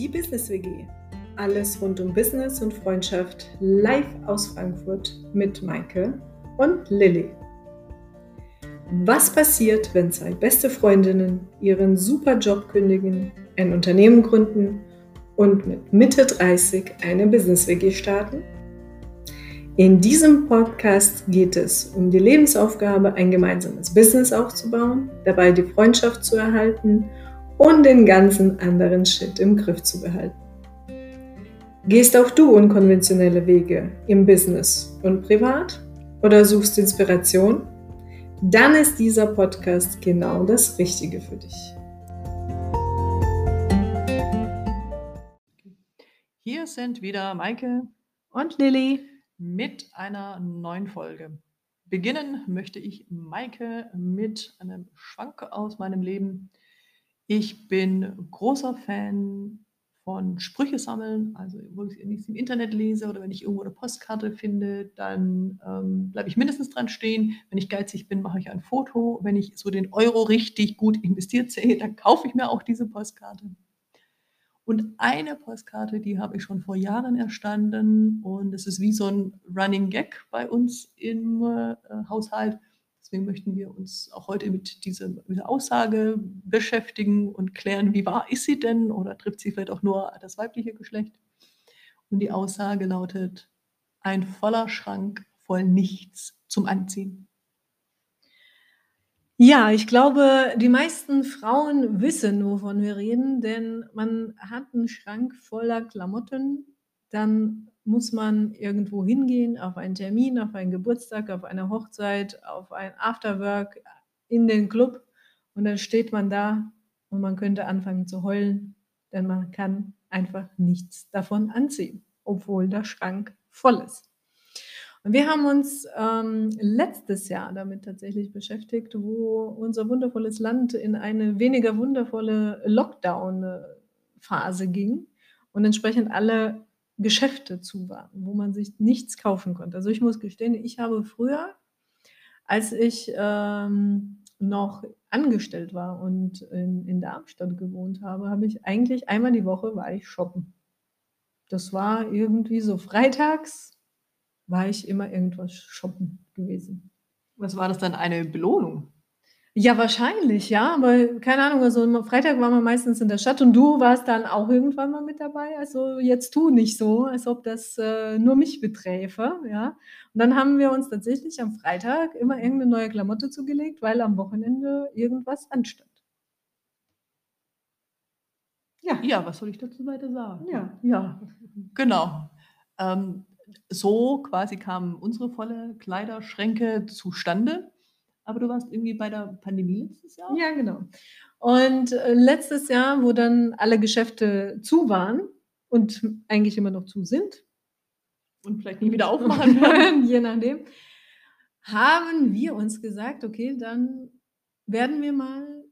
Die Business WG. Alles rund um Business und Freundschaft live aus Frankfurt mit Maike und Lilly. Was passiert, wenn zwei beste Freundinnen ihren super Job kündigen, ein Unternehmen gründen und mit Mitte 30 eine Business WG starten? In diesem Podcast geht es um die Lebensaufgabe, ein gemeinsames Business aufzubauen, dabei die Freundschaft zu erhalten und den ganzen anderen Shit im Griff zu behalten. Gehst auch du unkonventionelle Wege im Business und privat oder suchst Inspiration? Dann ist dieser Podcast genau das Richtige für dich. Hier sind wieder Maike und Lilly mit einer neuen Folge. Beginnen möchte ich Maike mit einem Schwank aus meinem Leben. Ich bin großer Fan von Sprüche sammeln. Also, wo ich es im Internet lese oder wenn ich irgendwo eine Postkarte finde, dann ähm, bleibe ich mindestens dran stehen. Wenn ich geizig bin, mache ich ein Foto. Wenn ich so den Euro richtig gut investiert sehe, dann kaufe ich mir auch diese Postkarte. Und eine Postkarte, die habe ich schon vor Jahren erstanden und es ist wie so ein Running Gag bei uns im äh, Haushalt. Deswegen möchten wir uns auch heute mit dieser, dieser, Aussage beschäftigen und klären, wie wahr ist sie denn oder trifft sie vielleicht auch nur das weibliche Geschlecht. Und die Aussage lautet, ein voller Schrank voll nichts zum Anziehen. Ja, ich glaube, die meisten Frauen wissen, wovon wir reden, denn man hat einen Schrank voller Klamotten, dann muss man irgendwo hingehen, auf einen Termin, auf einen Geburtstag, auf eine Hochzeit, auf ein Afterwork, in den Club und dann steht man da und man könnte anfangen zu heulen, denn man kann einfach nichts davon anziehen, obwohl der Schrank voll ist. Und wir haben uns ähm, letztes Jahr damit tatsächlich beschäftigt, wo unser wundervolles Land in eine weniger wundervolle Lockdown-Phase ging und entsprechend alle Geschäfte zu waren, wo man sich nichts kaufen konnte. Also ich muss gestehen, ich habe früher, als ich ähm, noch angestellt war und in, in Darmstadt gewohnt habe, habe ich eigentlich einmal die Woche war ich shoppen. Das war irgendwie so freitags war ich immer irgendwas shoppen gewesen. Was war das dann eine Belohnung? Ja, wahrscheinlich, ja, aber keine Ahnung, also am Freitag waren wir meistens in der Stadt und du warst dann auch irgendwann mal mit dabei. Also jetzt tu nicht so, als ob das äh, nur mich beträfe, ja. Und dann haben wir uns tatsächlich am Freitag immer irgendeine neue Klamotte zugelegt, weil am Wochenende irgendwas anstand. Ja, ja was soll ich dazu weiter sagen? Ja, ja. Genau. Ähm, so quasi kamen unsere volle Kleiderschränke zustande. Aber du warst irgendwie bei der Pandemie letztes Jahr? Ja, genau. Und äh, letztes Jahr, wo dann alle Geschäfte zu waren und eigentlich immer noch zu sind. Und vielleicht nie wieder aufmachen werden. je nachdem. Haben wir uns gesagt, okay, dann werden wir mal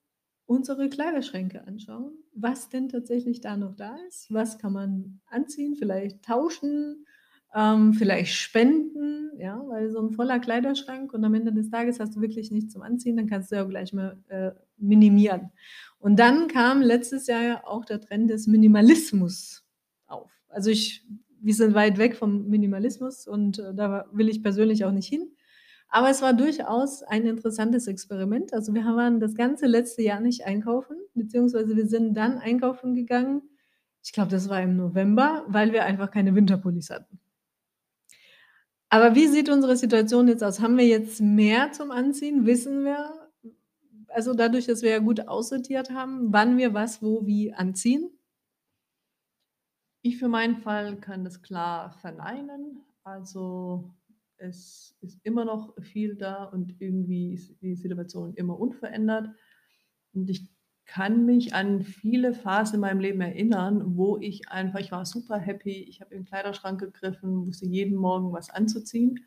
unsere Kleiderschränke anschauen, was denn tatsächlich da noch da ist, was kann man anziehen, vielleicht tauschen, ähm, vielleicht spenden, ja, weil so ein voller Kleiderschrank und am Ende des Tages hast du wirklich nichts zum Anziehen, dann kannst du ja gleich mal äh, minimieren. Und dann kam letztes Jahr ja auch der Trend des Minimalismus auf. Also ich, wir sind weit weg vom Minimalismus und äh, da will ich persönlich auch nicht hin. Aber es war durchaus ein interessantes Experiment. Also wir waren das ganze letzte Jahr nicht einkaufen, beziehungsweise wir sind dann einkaufen gegangen. Ich glaube, das war im November, weil wir einfach keine Winterpullis hatten. Aber wie sieht unsere Situation jetzt aus? Haben wir jetzt mehr zum Anziehen? Wissen wir, also dadurch, dass wir ja gut aussortiert haben, wann wir was, wo, wie anziehen? Ich für meinen Fall kann das klar verneinen. Also es ist immer noch viel da und irgendwie ist die Situation immer unverändert. Und ich kann mich an viele Phasen in meinem Leben erinnern, wo ich einfach, ich war super happy, ich habe im Kleiderschrank gegriffen, wusste jeden Morgen was anzuziehen.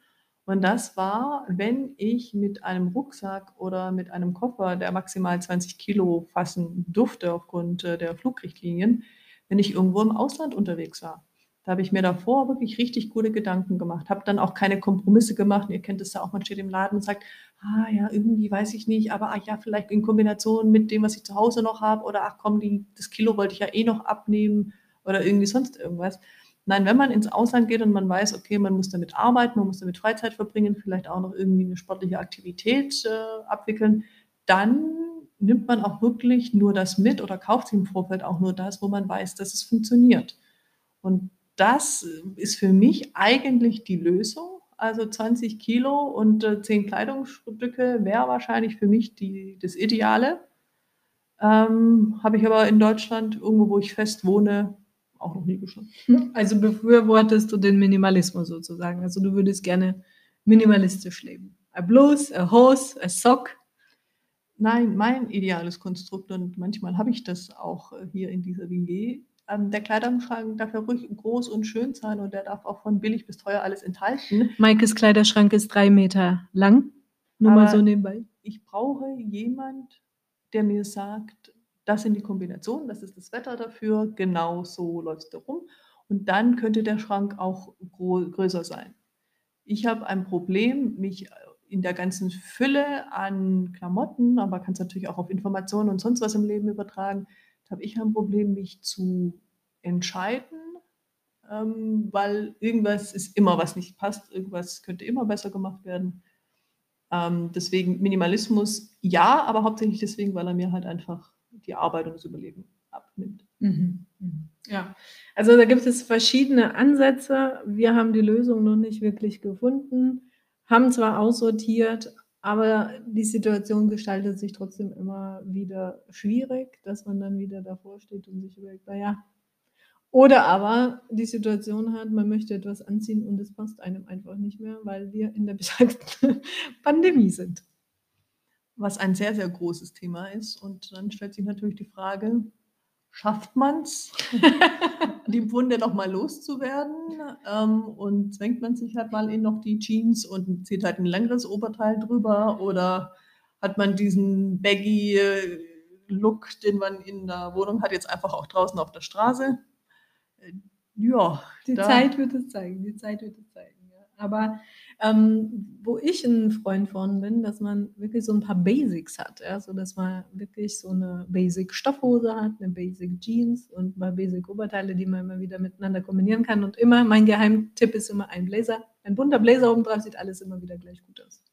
Und das war, wenn ich mit einem Rucksack oder mit einem Koffer, der maximal 20 Kilo fassen durfte aufgrund äh, der Flugrichtlinien, wenn ich irgendwo im Ausland unterwegs war. Da habe ich mir davor wirklich richtig gute Gedanken gemacht, habe dann auch keine Kompromisse gemacht. Ihr kennt es ja auch, man steht im Laden und sagt, ah ja, irgendwie weiß ich nicht, aber ach ja, vielleicht in Kombination mit dem, was ich zu Hause noch habe oder ach komm, die, das Kilo wollte ich ja eh noch abnehmen. oder irgendwie sonst irgendwas. Nein, wenn man ins Ausland geht und man weiß, okay, man muss damit arbeiten, man muss damit Freizeit verbringen, vielleicht auch noch irgendwie eine sportliche Aktivität äh, abwickeln, dann nimmt man auch wirklich nur das mit oder kauft sich im Vorfeld auch nur das, wo man weiß, dass es funktioniert. Und das ist für mich eigentlich die Lösung. Also 20 Kilo und äh, 10 Kleidungsstücke wäre wahrscheinlich für mich die, das Ideale. Ähm, Habe ich aber in Deutschland, irgendwo wo ich fest wohne, auch noch nie geschafft. Also befürwortest du den Minimalismus sozusagen. Also du würdest gerne minimalistisch leben. A Blues, a Hose, a Sock. Nein, mein ideales Konstrukt und manchmal habe ich das auch äh, hier in dieser WG. Ähm, der Kleiderschrank darf ja ruhig groß und schön sein und der darf auch von billig bis teuer alles enthalten. Maikes Kleiderschrank ist drei Meter lang. Nur Aber mal so nebenbei. Ich brauche jemand, der mir sagt, das sind die Kombinationen, das ist das Wetter dafür, genau so läuft es rum. Und dann könnte der Schrank auch größer sein. Ich habe ein Problem, mich in der ganzen Fülle an Klamotten, aber kann es natürlich auch auf Informationen und sonst was im Leben übertragen, habe ich ein Problem, mich zu entscheiden, ähm, weil irgendwas ist immer, was nicht passt, irgendwas könnte immer besser gemacht werden. Ähm, deswegen Minimalismus ja, aber hauptsächlich deswegen, weil er mir halt einfach die Arbeit und das Überleben abnimmt. Mhm. Mhm. Ja, also da gibt es verschiedene Ansätze. Wir haben die Lösung noch nicht wirklich gefunden, haben zwar aussortiert, aber die Situation gestaltet sich trotzdem immer wieder schwierig, dass man dann wieder davor steht und sich überlegt, naja, oder aber die Situation hat, man möchte etwas anziehen und es passt einem einfach nicht mehr, weil wir in der besagten Pandemie sind was ein sehr, sehr großes Thema ist. Und dann stellt sich natürlich die Frage, schafft man es, die Wunde noch mal loszuwerden? Ähm, und zwängt man sich halt mal in noch die Jeans und zieht halt ein längeres Oberteil drüber? Oder hat man diesen baggy Look, den man in der Wohnung hat, jetzt einfach auch draußen auf der Straße? Äh, ja. Die Zeit wird es zeigen, die Zeit wird es zeigen. Ja. Aber ähm, wo ich ein Freund von bin, dass man wirklich so ein paar Basics hat, ja, so dass man wirklich so eine Basic Stoffhose hat, eine Basic Jeans und ein paar Basic Oberteile, die man immer wieder miteinander kombinieren kann. Und immer, mein Geheimtipp ist immer ein Blazer. Ein bunter Blazer oben drauf sieht alles immer wieder gleich gut aus.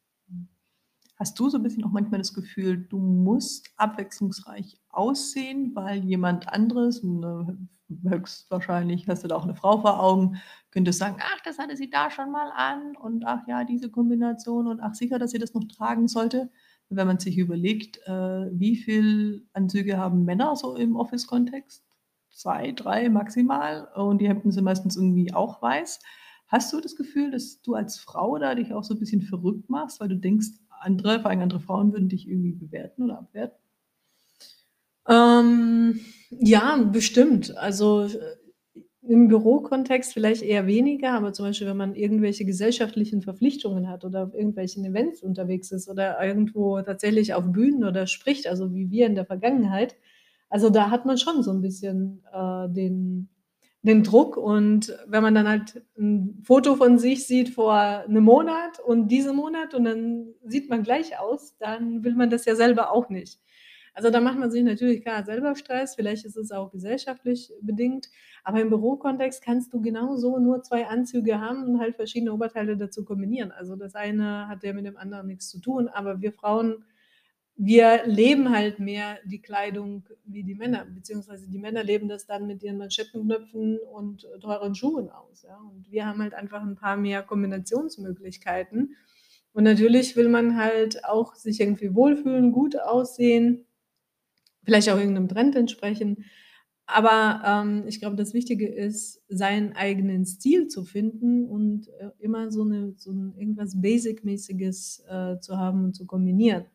Hast du so ein bisschen auch manchmal das Gefühl, du musst abwechslungsreich aussehen, weil jemand anderes, eine höchstwahrscheinlich hast du da auch eine Frau vor Augen, könntest sagen, ach, das hatte sie da schon mal an und ach ja, diese Kombination und ach sicher, dass sie das noch tragen sollte. Wenn man sich überlegt, äh, wie viel Anzüge haben Männer so im Office-Kontext? Zwei, drei maximal und die Hemden sind meistens irgendwie auch weiß. Hast du das Gefühl, dass du als Frau da dich auch so ein bisschen verrückt machst, weil du denkst, andere, vor allem andere Frauen würden dich irgendwie bewerten oder abwerten? Ähm, ja, bestimmt. Also äh, im Bürokontext vielleicht eher weniger, aber zum Beispiel, wenn man irgendwelche gesellschaftlichen Verpflichtungen hat oder auf irgendwelchen Events unterwegs ist oder irgendwo tatsächlich auf Bühnen oder spricht, also wie wir in der Vergangenheit, also da hat man schon so ein bisschen äh, den, den Druck und wenn man dann halt ein Foto von sich sieht vor einem Monat und diesem Monat und dann sieht man gleich aus, dann will man das ja selber auch nicht. Also da macht man sich natürlich klar selber Stress, vielleicht ist es auch gesellschaftlich bedingt, aber im Bürokontext kannst du genauso nur zwei Anzüge haben und halt verschiedene Oberteile dazu kombinieren. Also das eine hat ja mit dem anderen nichts zu tun, aber wir Frauen, wir leben halt mehr die Kleidung wie die Männer, beziehungsweise die Männer leben das dann mit ihren Manschettenknöpfen und teuren Schuhen aus. Ja? Und wir haben halt einfach ein paar mehr Kombinationsmöglichkeiten. Und natürlich will man halt auch sich irgendwie wohlfühlen, gut aussehen vielleicht auch irgendeinem Trend entsprechen. Aber ähm, ich glaube, das Wichtige ist, seinen eigenen Stil zu finden und äh, immer so, eine, so ein irgendwas Basic-mäßiges äh, zu haben und zu kombinieren.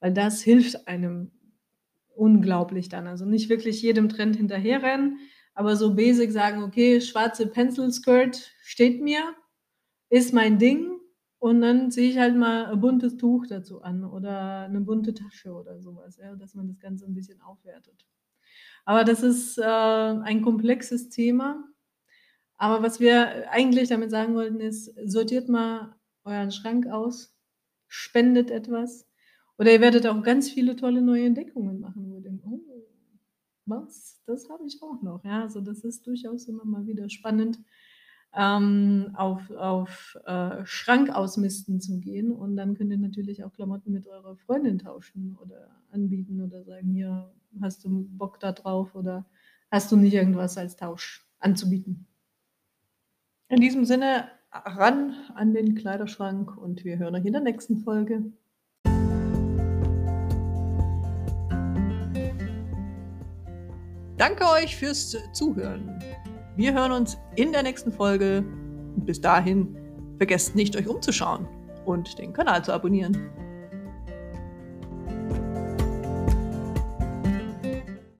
Weil das hilft einem unglaublich dann. Also nicht wirklich jedem Trend hinterherrennen, aber so basic sagen, okay, schwarze Pencil Skirt steht mir, ist mein Ding und dann ziehe ich halt mal ein buntes Tuch dazu an oder eine bunte Tasche oder sowas, ja, dass man das Ganze ein bisschen aufwertet. Aber das ist äh, ein komplexes Thema. Aber was wir eigentlich damit sagen wollten, ist, sortiert mal euren Schrank aus, spendet etwas. Oder ihr werdet auch ganz viele tolle neue Entdeckungen machen. Wo ihr denkt, oh, was? Das habe ich auch noch. Ja, also das ist durchaus immer mal wieder spannend, ähm, auf auf, äh, Schrank ausmisten zu gehen und dann könnt ihr natürlich auch Klamotten mit eurer Freundin tauschen oder anbieten oder sagen: „Hier, hast du Bock da drauf oder hast du nicht irgendwas als Tausch anzubieten?“ In diesem Sinne, ran an den Kleiderschrank und wir hören euch in der nächsten Folge. Danke euch fürs Zuhören. Wir hören uns in der nächsten Folge. bis dahin, vergesst nicht, euch umzuschauen und den Kanal zu abonnieren.